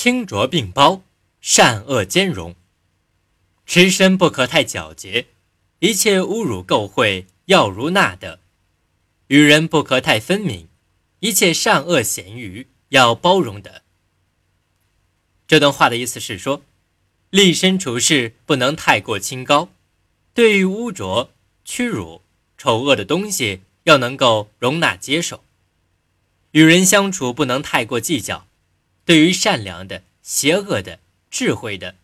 清浊并包，善恶兼容。持身不可太皎洁，一切侮辱垢秽要如纳的；与人不可太分明，一切善恶咸鱼要包容的。这段话的意思是说，立身处世不能太过清高，对于污浊、屈辱、丑恶的东西要能够容纳接受；与人相处不能太过计较，对于善良的、邪恶的、智慧的、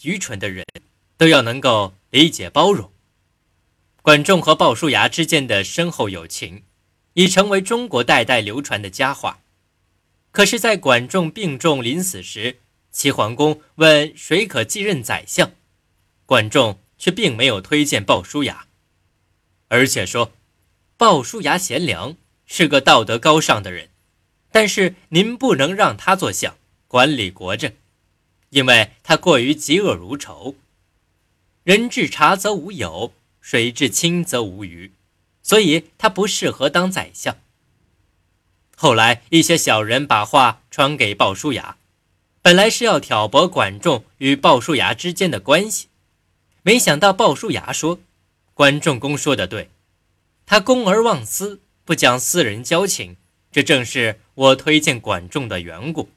愚蠢的人。都要能够理解包容。管仲和鲍叔牙之间的深厚友情，已成为中国代代流传的佳话。可是，在管仲病重临死时，齐桓公问谁可继任宰相，管仲却并没有推荐鲍叔牙，而且说鲍叔牙贤良，是个道德高尚的人，但是您不能让他做相，管理国政，因为他过于嫉恶如仇。人至察则无有，水至清则无鱼，所以他不适合当宰相。后来一些小人把话传给鲍叔牙，本来是要挑拨管仲与鲍叔牙之间的关系，没想到鲍叔牙说：“管仲公说的对，他公而忘私，不讲私人交情，这正是我推荐管仲的缘故。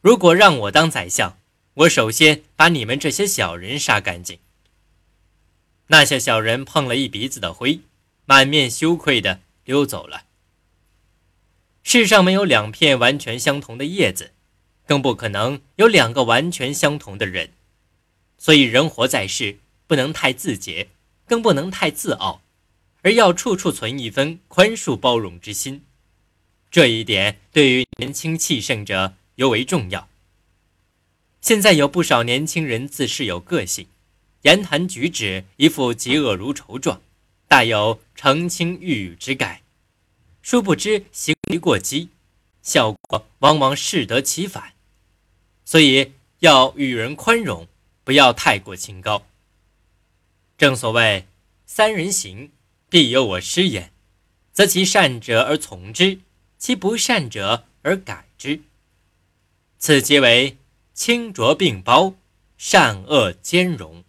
如果让我当宰相，我首先把你们这些小人杀干净。”那些小人碰了一鼻子的灰，满面羞愧地溜走了。世上没有两片完全相同的叶子，更不可能有两个完全相同的人。所以，人活在世，不能太自洁，更不能太自傲，而要处处存一分宽恕包容之心。这一点对于年轻气盛者尤为重要。现在有不少年轻人自恃有个性。言谈举止一副嫉恶如仇状，大有澄清欲语之概，殊不知行为过激，效果往往适得其反。所以要与人宽容，不要太过清高。正所谓三人行，必有我师焉，择其善者而从之，其不善者而改之。此即为清浊并包，善恶兼容。